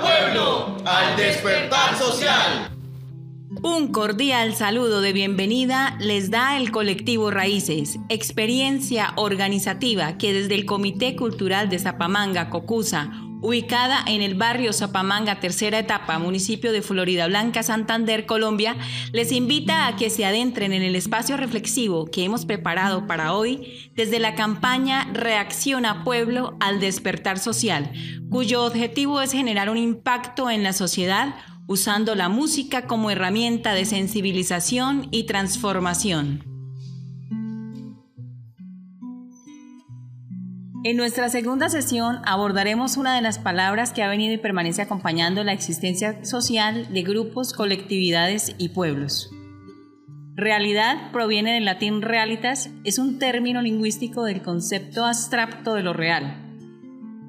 Pueblo al despertar social. Un cordial saludo de bienvenida les da el colectivo Raíces, experiencia organizativa que desde el Comité Cultural de Zapamanga, Cocusa, ubicada en el barrio Zapamanga, tercera etapa, municipio de Florida Blanca, Santander, Colombia, les invita a que se adentren en el espacio reflexivo que hemos preparado para hoy desde la campaña Reacciona Pueblo al Despertar Social, cuyo objetivo es generar un impacto en la sociedad usando la música como herramienta de sensibilización y transformación. En nuestra segunda sesión abordaremos una de las palabras que ha venido y permanece acompañando la existencia social de grupos, colectividades y pueblos. Realidad proviene del latín realitas, es un término lingüístico del concepto abstracto de lo real.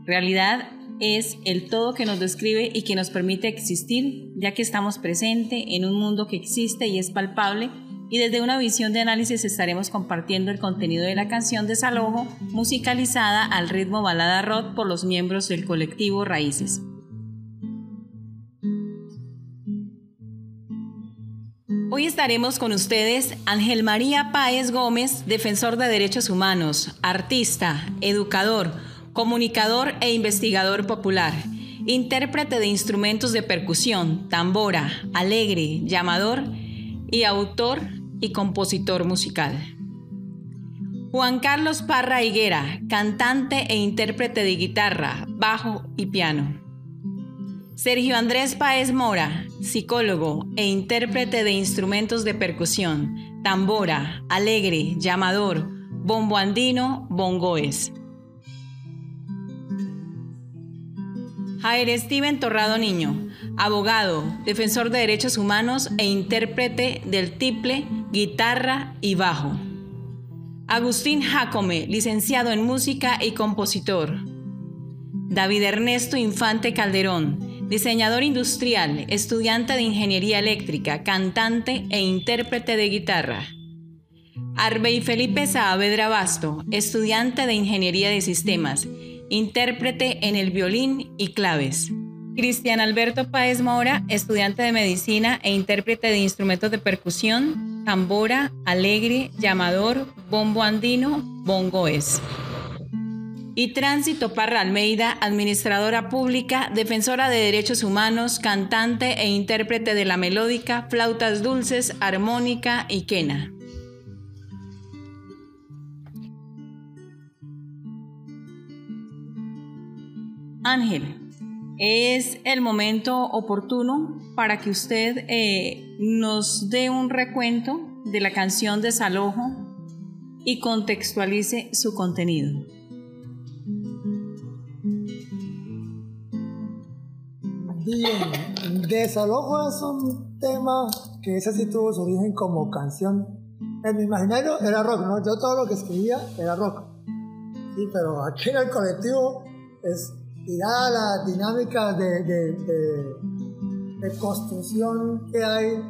Realidad es el todo que nos describe y que nos permite existir, ya que estamos presentes en un mundo que existe y es palpable y desde una visión de análisis estaremos compartiendo el contenido de la canción Desalojo, musicalizada al ritmo balada rock por los miembros del colectivo Raíces. Hoy estaremos con ustedes Ángel María Páez Gómez, defensor de derechos humanos, artista, educador, comunicador e investigador popular, intérprete de instrumentos de percusión, tambora, alegre, llamador y autor y compositor musical. Juan Carlos Parra Higuera, cantante e intérprete de guitarra, bajo y piano. Sergio Andrés Paez Mora, psicólogo e intérprete de instrumentos de percusión, tambora, alegre, llamador, bombo andino, bongoes. Jair Steven Torrado Niño, abogado, defensor de derechos humanos e intérprete del tiple, guitarra y bajo. Agustín Jacome, licenciado en música y compositor. David Ernesto Infante Calderón, diseñador industrial, estudiante de ingeniería eléctrica, cantante e intérprete de guitarra. Arbey Felipe Saavedra Basto, estudiante de ingeniería de sistemas, intérprete en el violín y claves. Cristian Alberto Páez Mora, estudiante de medicina e intérprete de instrumentos de percusión, tambora, alegre, llamador, bombo andino, bongo es. Y Tránsito Parra Almeida, administradora pública, defensora de derechos humanos, cantante e intérprete de la melódica, flautas dulces, armónica y quena. Ángel, es el momento oportuno para que usted eh, nos dé un recuento de la canción Desalojo y contextualice su contenido. Bien, Desalojo es un tema que ese sí tuvo su origen como canción. En mi imaginario era rock, ¿no? Yo todo lo que escribía era rock. Sí, pero aquí en el colectivo es y dada la dinámica de, de, construcción que hay,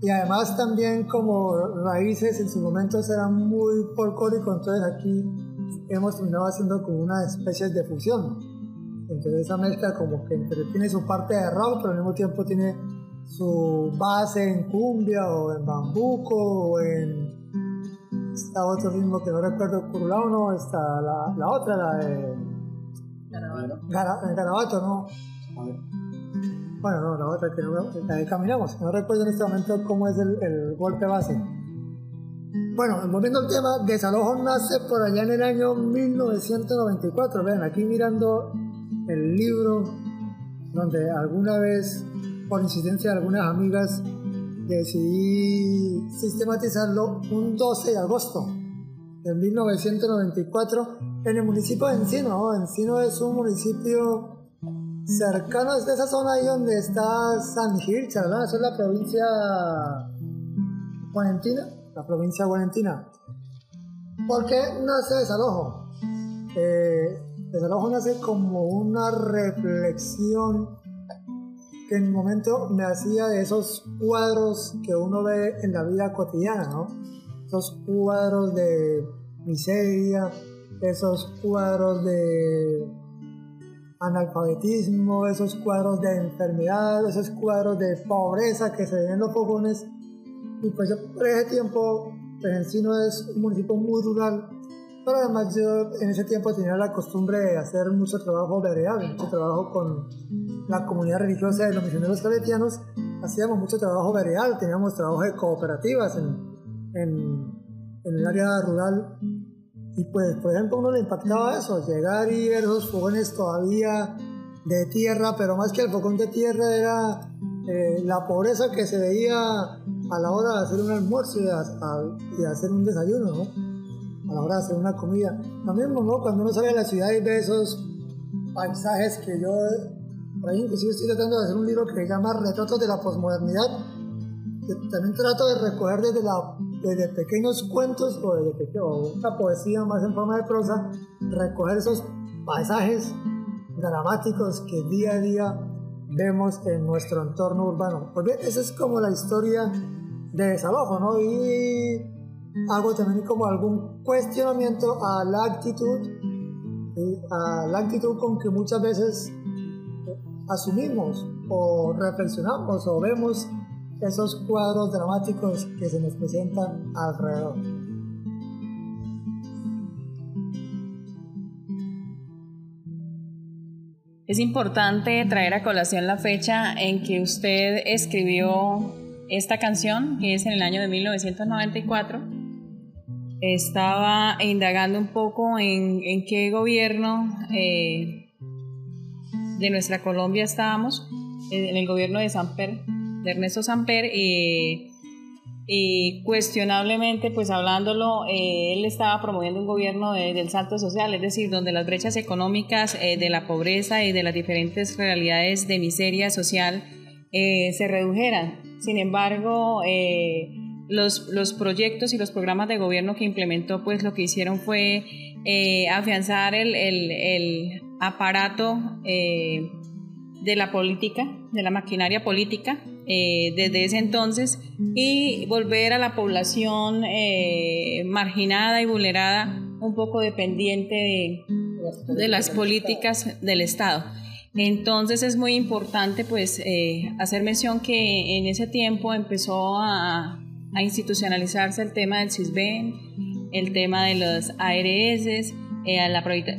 y además también como raíces en su momento eran muy folclóricos, entonces aquí hemos terminado haciendo como una especie de fusión. Entonces esa mezcla como que tiene su parte de rock, pero al mismo tiempo tiene su base en cumbia o en bambuco o en esta otro ritmo que no recuerdo, curulao no, está la, la otra, la de Garabato, ¿no? Bueno, no, la otra que no, caminamos. No recuerdo en este momento cómo es el, golpe base. Bueno, volviendo al tema, Desalojo nace por allá en el año 1994. Vean, aquí mirando el libro donde alguna vez, por incidencia de algunas amigas, decidí sistematizarlo un 12 de agosto de 1994 en el municipio de Encino. Encino es un municipio cercano a esa zona ahí donde está San Gil, ¿verdad? Esa es la provincia guarentina, la provincia guarentina. ¿Por qué nace desalojo? Eh, desalojo nace como una reflexión que en un momento me hacía de esos cuadros que uno ve en la vida cotidiana, ¿no? Esos cuadros de miseria, esos cuadros de analfabetismo, esos cuadros de enfermedad, esos cuadros de pobreza que se ven en los fogones. Y pues yo por ese tiempo, pues Encino es un municipio muy rural, pero además yo en ese tiempo tenía la costumbre de hacer mucho trabajo veredal, mucho trabajo con la comunidad religiosa de los misioneros claretianos, hacíamos mucho trabajo veredal, teníamos trabajo de cooperativas en, en, en el área rural y pues, por ejemplo, uno le impactaba eso, llegar y ver esos fogones todavía de tierra, pero más que el fogón de tierra era eh, la pobreza que se veía a la hora de hacer un almuerzo y de, hacer un desayuno, ¿no? A la hora de hacer una comida. Lo mismo, ¿no? Cuando uno sale de la ciudad y ve esos paisajes que yo, por ahí inclusive estoy tratando de hacer un libro que se llama Retratos de la Posmodernidad, que también trato de recoger desde la desde pequeños cuentos o, desde una poesía más en forma de prosa, recoger esos paisajes dramáticos que día a día vemos en nuestro entorno urbano. Pues bien, esa es como la historia de desalojo, ¿no? Y hago también como algún cuestionamiento a la actitud, a la actitud con que muchas veces asumimos o reflexionamos o vemos esos cuadros dramáticos que se nos presentan alrededor. Es importante traer a colación la fecha en que usted escribió esta canción, que es en el año de 1994. Estaba indagando un poco en, qué gobierno eh, de nuestra Colombia estábamos, en el gobierno de San Pedro de Ernesto Samper y, cuestionablemente, pues hablándolo, eh, él estaba promoviendo un gobierno del salto social, es decir, donde las brechas económicas eh, de la pobreza y de las diferentes realidades de miseria social eh, se redujeran. Sin embargo, los, los, proyectos y los programas de gobierno que implementó, pues lo que hicieron fue afianzar el, el aparato de la política, de la maquinaria política, eh, desde ese entonces y volver a la población eh, marginada y vulnerada un poco dependiente de, las políticas del Estado. Entonces es muy importante pues eh, hacer mención que en ese tiempo empezó a, institucionalizarse el tema del CISBEN, el tema de los ARS,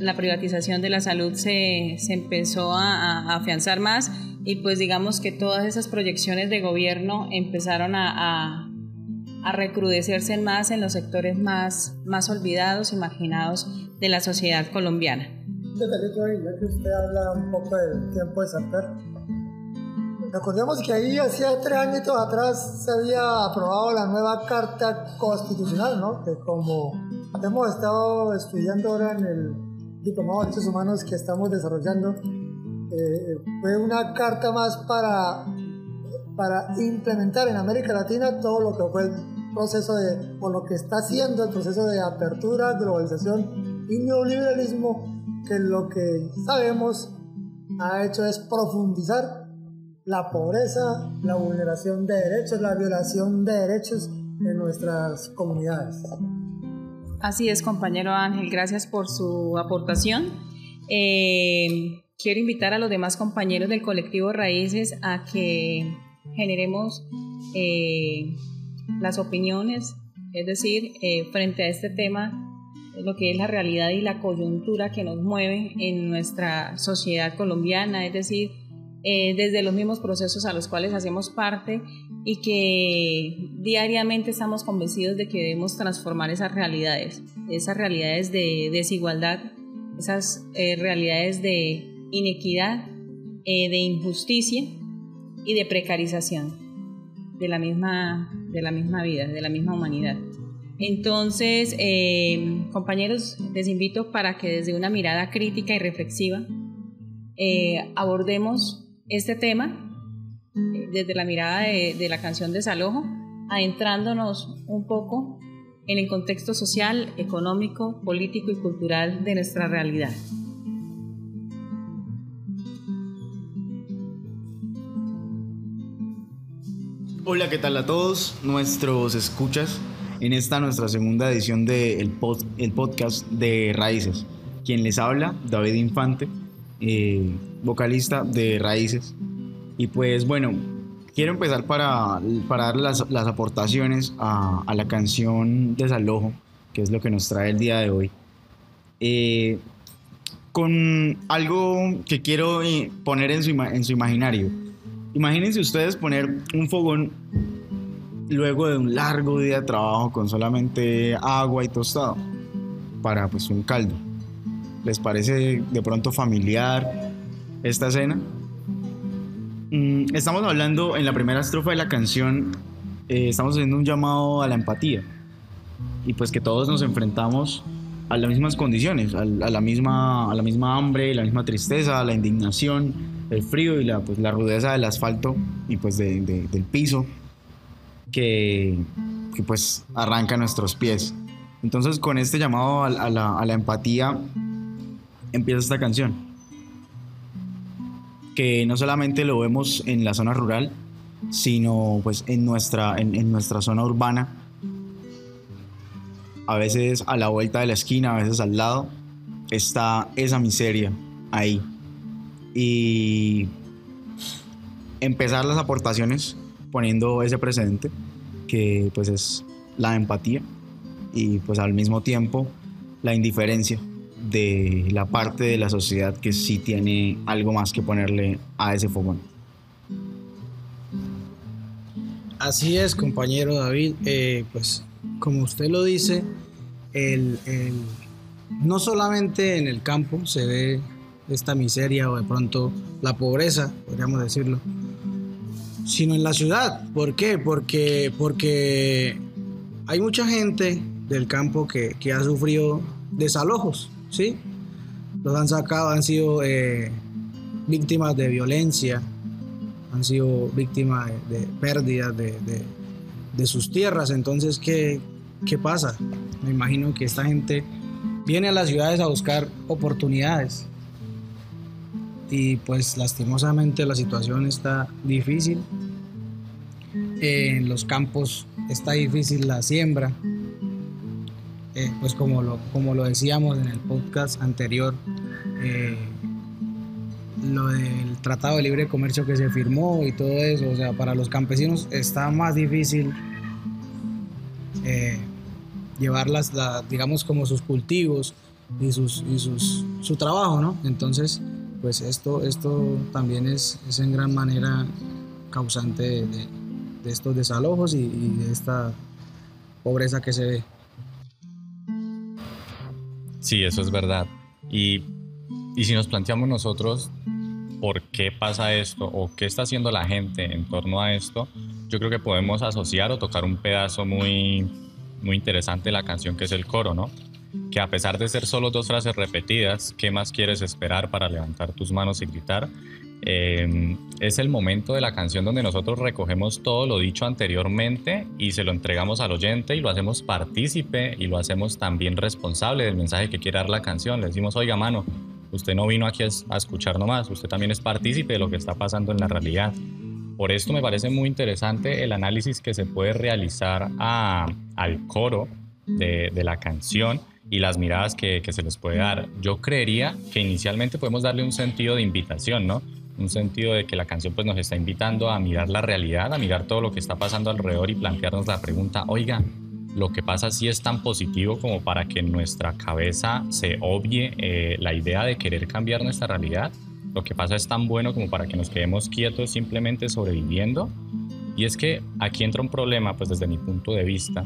la, privatización de la salud se, empezó a afianzar más y pues digamos que todas esas proyecciones de gobierno empezaron a, a, recrudecerse más en los sectores más, más olvidados y marginados de la sociedad colombiana. Ya que usted habla un poco del tiempo de Santer, recordemos que ahí hacía tres años atrás se había aprobado la nueva Carta Constitucional, ¿no? que como hemos estado estudiando ahora en el Diplomado de Derechos Humanos que estamos desarrollando, eh, fue una carta más para, para implementar en América Latina todo lo que fue el proceso de, o lo que está haciendo el proceso de apertura, globalización y neoliberalismo, que lo que sabemos ha hecho es profundizar la pobreza, la vulneración de derechos, la violación de derechos en nuestras comunidades. Así es, compañero Ángel, gracias por su aportación. Eh, quiero invitar a los demás compañeros del colectivo Raíces a que generemos eh, las opiniones, es decir, eh, frente a este tema, lo que es la realidad y la coyuntura que nos mueve en nuestra sociedad colombiana, es decir, eh, desde los mismos procesos a los cuales hacemos parte y que diariamente estamos convencidos de que debemos transformar esas realidades, esas realidades de desigualdad, esas realidades de inequidad, eh, de injusticia y de precarización de la misma, de la misma vida, de la misma humanidad. Entonces, eh, compañeros, les invito para que desde una mirada crítica y reflexiva eh, abordemos este tema desde la mirada de, de, la canción Desalojo, adentrándonos un poco en el contexto social, económico, político y cultural de nuestra realidad. Hola, ¿qué tal a todos nuestros escuchas en esta nuestra segunda edición del el podcast de Raíces? Quien les habla, David Infante. eh, vocalista de Raíces. Y pues bueno, quiero empezar para, para dar las, las aportaciones a, a, la canción Desalojo, que es lo que nos trae el día de hoy. Eh, con algo que quiero eh, poner en su, en su imaginario. Imagínense ustedes poner un fogón luego de un largo día de trabajo con solamente agua y tostado para pues un caldo. ¿Les parece de pronto familiar esta escena? Mm, estamos hablando en la primera estrofa de la canción, eh, estamos haciendo un llamado a la empatía y pues que todos nos enfrentamos a las mismas condiciones, a, la, misma, a la misma hambre, la misma tristeza, la indignación, el frío y la, pues, la rudeza del asfalto y pues del piso que, que, pues arranca nuestros pies. Entonces con este llamado a, la, a la empatía empieza esta canción que no solamente lo vemos en la zona rural, sino pues en nuestra, en, nuestra zona urbana. A veces a la vuelta de la esquina, a veces al lado, está esa miseria ahí. Y empezar las aportaciones poniendo ese precedente, que pues es la empatía y pues al mismo tiempo la indiferencia de la parte de la sociedad que sí tiene algo más que ponerle a ese fogón. Así es, compañero David. Eh, pues como usted lo dice, el, no solamente en el campo se ve esta miseria o de pronto la pobreza, podríamos decirlo, sino en la ciudad. ¿Por qué? Porque, porque hay mucha gente del campo que, ha sufrido desalojos ¿sí? Los han sacado, han sido eh, víctimas de violencia, han sido víctimas de, pérdidas de, sus tierras. Entonces, ¿qué, ¿qué pasa? Me imagino que esta gente viene a las ciudades a buscar oportunidades. Y pues lastimosamente la situación está difícil. En los campos está difícil la siembra, eh, pues como lo, como lo decíamos en el podcast anterior, eh, lo del Tratado de Libre Comercio que se firmó y todo eso, o sea, para los campesinos está más difícil eh, llevarlas, digamos, como sus cultivos y, sus, y sus, su trabajo, ¿no? Entonces, pues esto, esto también es, en gran manera causante de, de, estos desalojos y, y de esta pobreza que se ve. Sí, eso es verdad. Y, y si nos planteamos nosotros por qué pasa esto o qué está haciendo la gente en torno a esto, yo creo que podemos asociar o tocar un pedazo muy, muy interesante de la canción que es el coro, ¿no? Que a pesar de ser solo dos frases repetidas, ¿qué más quieres esperar para levantar tus manos y gritar? Em, es el momento de la canción donde nosotros recogemos todo lo dicho anteriormente y se lo entregamos al oyente y lo hacemos partícipe y lo hacemos también responsable del mensaje que quiere dar la canción. Le decimos, oiga, mano, usted no vino aquí a escuchar nomás, usted también es partícipe de lo que está pasando en la realidad. Por esto me parece muy interesante el análisis que se puede realizar al coro de, la canción y las miradas que, que se les puede dar. Yo creería que inicialmente podemos darle un sentido de invitación, ¿no? un sentido de que la canción pues nos está invitando a mirar la realidad, a mirar todo lo que está pasando alrededor y plantearnos la pregunta, oiga, lo que pasa sí es tan positivo como para que en nuestra cabeza se obvie eh, la idea de querer cambiar nuestra realidad. Lo que pasa es tan bueno como para que nos quedemos quietos simplemente sobreviviendo. Y es que aquí entra un problema, pues desde mi punto de vista,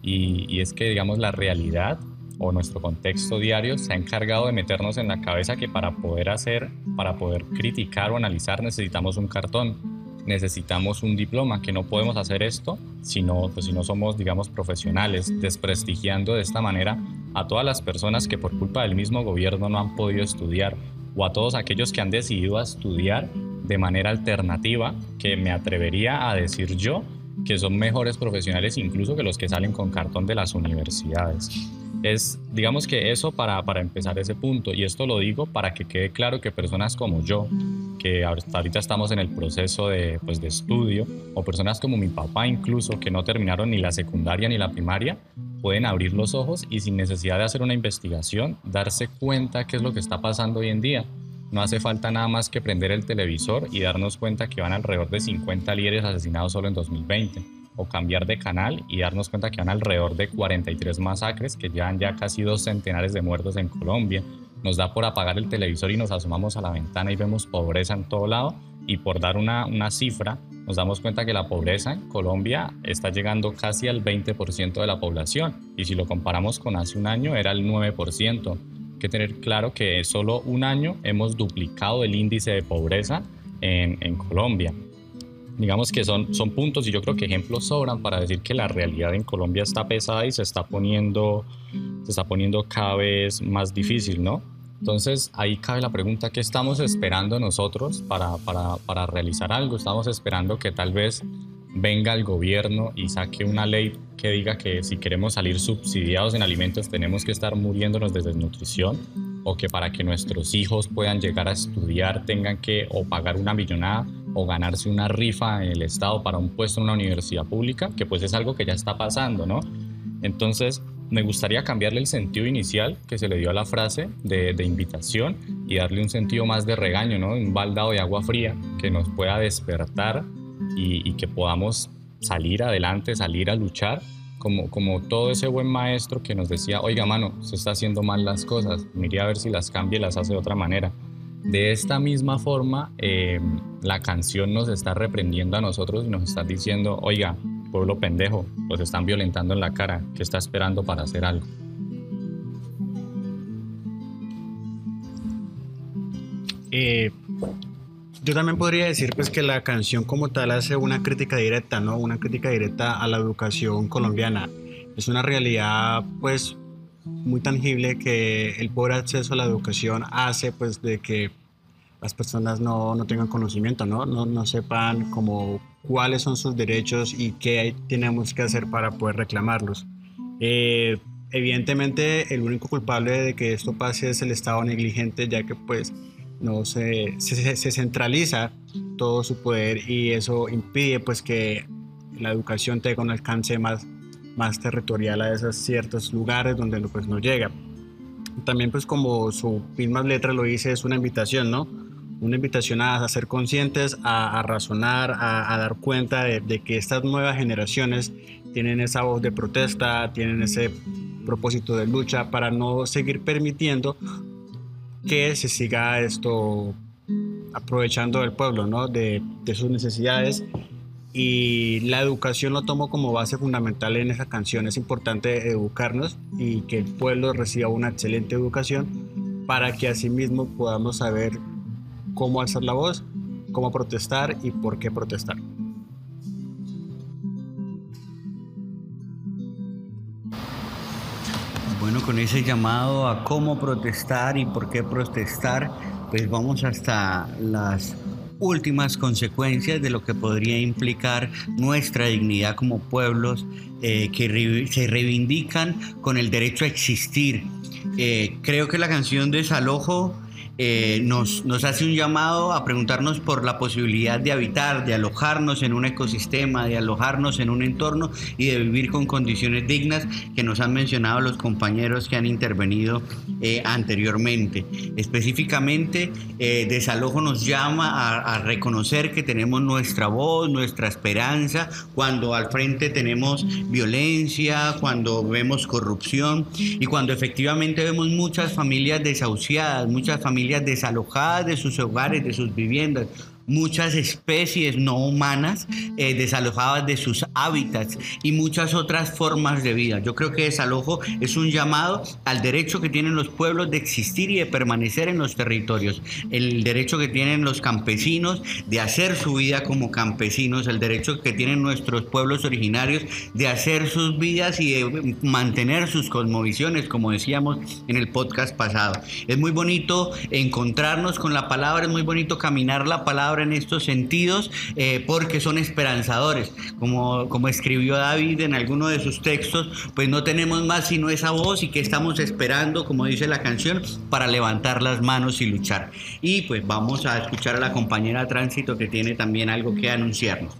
y, y es que digamos la realidad o nuestro contexto diario se ha encargado de meternos en la cabeza que para poder hacer, para poder criticar o analizar necesitamos un cartón, necesitamos un diploma, que no podemos hacer esto si no, pues si no somos, digamos, profesionales, desprestigiando de esta manera a todas las personas que por culpa del mismo gobierno no han podido estudiar o a todos aquellos que han decidido estudiar de manera alternativa, que me atrevería a decir yo que son mejores profesionales incluso que los que salen con cartón de las universidades. Es, digamos que eso para, para empezar ese punto, y esto lo digo para que quede claro que personas como yo, que hasta ahorita estamos en el proceso de, pues, de estudio, o personas como mi papá incluso, que no terminaron ni la secundaria ni la primaria, pueden abrir los ojos y sin necesidad de hacer una investigación, darse cuenta qué es lo que está pasando hoy en día. no hace falta nada más que prender el televisor y darnos cuenta que van alrededor de 50 líderes asesinados solo en 2020. O cambiar de canal y darnos cuenta que van alrededor de 43 masacres, que llevan ya casi dos centenares de muertos en Colombia. Nos da por apagar el televisor y nos asomamos a la ventana y vemos pobreza en todo lado. Y por dar una, una cifra, nos damos cuenta que la pobreza en Colombia está llegando casi al 20% de la población. Y si lo comparamos con hace un año, era el 9% que tener claro que solo un año hemos duplicado el índice de pobreza en Colombia. Digamos que son, son puntos y yo creo que ejemplos sobran para decir que la realidad en Colombia está pesada y se está poniendo, se está poniendo cada vez más difícil, ¿no? Entonces ahí cabe la pregunta, ¿qué estamos esperando nosotros para, para, para realizar algo? Estamos esperando que tal vez venga el gobierno y saque una ley que diga que si queremos salir subsidiados en alimentos tenemos que estar muriéndonos de desnutrición o que para que nuestros hijos puedan llegar a estudiar tengan que o pagar una millonada o ganarse una rifa en el Estado para un puesto en una universidad pública, que pues es algo que ya está pasando, ¿no? Entonces, me gustaría cambiarle el sentido inicial que se le dio a la frase de, invitación y darle un sentido más de regaño, ¿no? Un baldado de agua fría que nos pueda despertar y, que podamos salir adelante, salir a luchar, como, como todo ese buen maestro que nos decía, oiga mano, se está haciendo mal las cosas, mire a ver si las cambia y las hace de otra manera. De esta misma forma, eh, la canción nos está reprendiendo a nosotros y nos está diciendo, oiga, pueblo pendejo, los están violentando en la cara, ¿qué está esperando para hacer algo? Eh, yo también podría decir pues que la canción como tal hace una crítica directa, ¿no? Una crítica directa a la educación colombiana. Es una realidad pues muy tangible que el pobre acceso a la educación hace pues de que las personas no, no tengan conocimiento, ¿no? ¿no? No sepan como cuáles son sus derechos y qué tenemos que hacer para poder reclamarlos. Eh, evidentemente el único culpable de que esto pase es el Estado negligente, ya que pues no se, se, centraliza todo su poder y eso impide pues que la educación tenga un alcance más, más territorial a esos ciertos lugares donde pues no llega. También pues como su misma letra lo dice es una invitación, ¿no? Una invitación a, ser conscientes, a, razonar, a, dar cuenta de, de que estas nuevas generaciones tienen esa voz de protesta, tienen ese propósito de lucha para no seguir permitiendo que se siga esto aprovechando del pueblo, ¿no? de, de sus necesidades y la educación lo tomo como base fundamental en esa canción. Es importante educarnos y que el pueblo reciba una excelente educación para que asimismo podamos saber cómo alzar la voz, cómo protestar y por qué protestar. Bueno, con ese llamado a cómo protestar y por qué protestar, pues vamos hasta las últimas consecuencias de lo que podría implicar nuestra dignidad como pueblos eh, que se reivindican con el derecho a existir. Eh, creo que la canción Desalojo eh, nos, nos hace un llamado a preguntarnos por la posibilidad de habitar, de alojarnos en un ecosistema, de alojarnos en un entorno y de vivir con condiciones dignas que nos han mencionado los compañeros que han intervenido eh, anteriormente. Específicamente, eh, Desalojo nos llama a, a reconocer que tenemos nuestra voz, nuestra esperanza, cuando al frente tenemos violencia, cuando vemos corrupción y cuando efectivamente vemos muchas familias desahuciadas, muchas familias desalojadas de sus hogares, de sus viviendas, muchas especies no humanas eh, desalojadas de sus hábitats y muchas otras formas de vida. Yo creo que desalojo es un llamado al derecho que tienen los pueblos de existir y de permanecer en los territorios, el derecho que tienen los campesinos de hacer su vida como campesinos, el derecho que tienen nuestros pueblos originarios de hacer sus vidas y de mantener sus cosmovisiones, como decíamos en el podcast pasado. Es muy bonito encontrarnos con la palabra, es muy bonito caminar la palabra en estos sentidos eh, porque son esperanzadores. Como, como escribió David en alguno de sus textos, pues no tenemos más sino esa voz y que estamos esperando, como dice la canción, para levantar las manos y luchar. Y pues vamos a escuchar a la compañera Tránsito que tiene también algo que anunciarnos.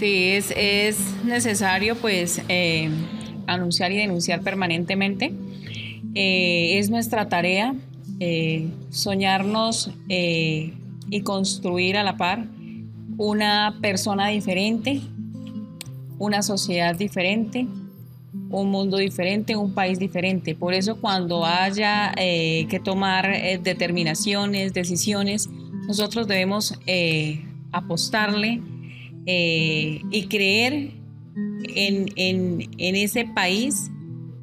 Es, es necesario pues eh, anunciar y denunciar permanentemente. Eh, es nuestra tarea eh, soñarnos y construir a la par una persona diferente, una sociedad diferente, un mundo diferente, un país diferente. Por eso cuando haya que tomar determinaciones, decisiones, nosotros debemos apostarle eh, y creer en, ese país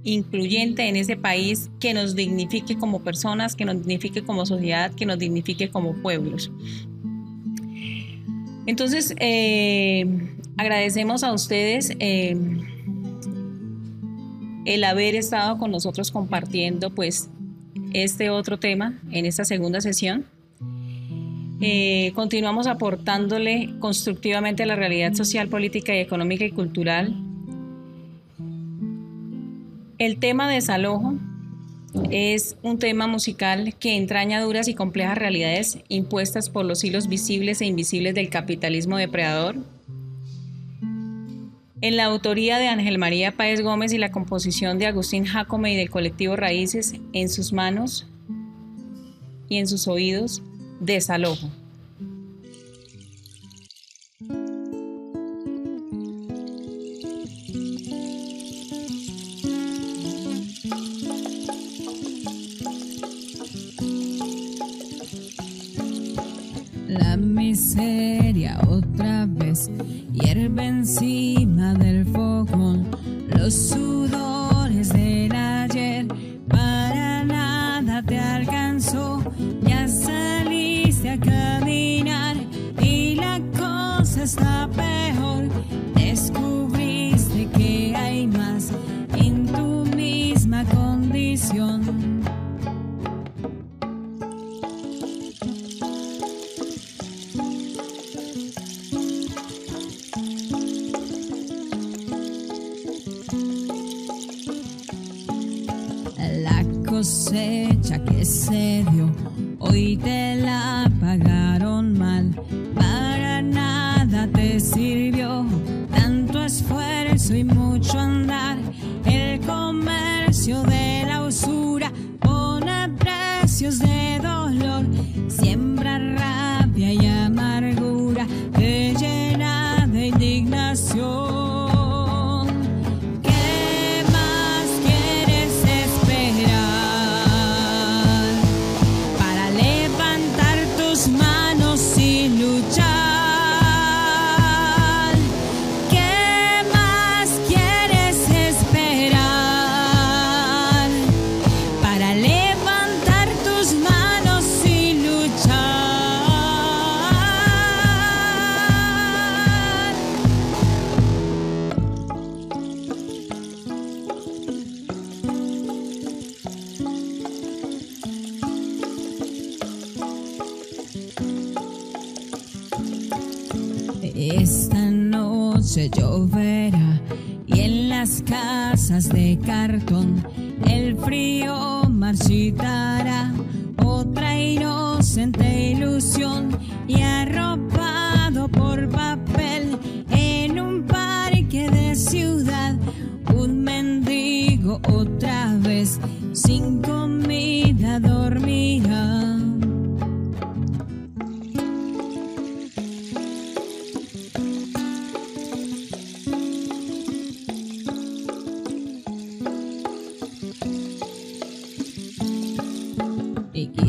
incluyente, en ese país que nos dignifique como personas, que nos dignifique como sociedad, que nos dignifique como pueblos. Entonces, eh, agradecemos a ustedes eh, el haber estado con nosotros compartiendo pues este otro tema en esta segunda sesión. Eh, continuamos aportándole constructivamente a la realidad social, política y económica y cultural. El tema de desalojo es un tema musical que entraña duras y complejas realidades impuestas por los hilos visibles e invisibles del capitalismo depredador. En la autoría de Ángel María Páez Gómez y la composición de Agustín Jacome y del colectivo Raíces, en sus manos y en sus oídos, Desalojo. La miseria otra vez hierve encima del fogón los sudores sirvió tanto esfuerzo y mucho. Lloverá y en las casas de cartón el frío marchitará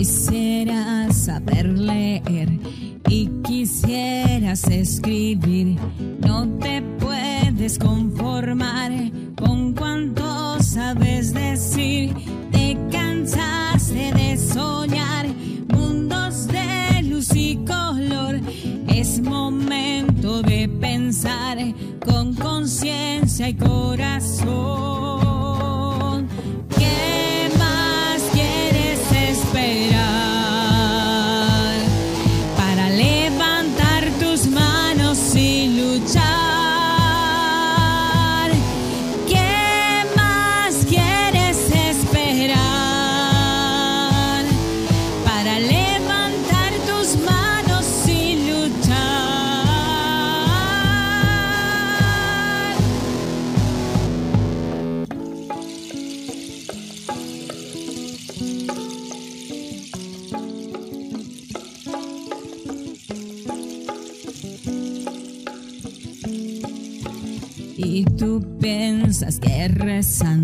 quisieras saber leer y quisieras escribir, no te puedes conformar con cuanto sabes decir. Te cansaste de soñar mundos de luz y color. Es momento de pensar con conciencia y corazón. Piensas que rezando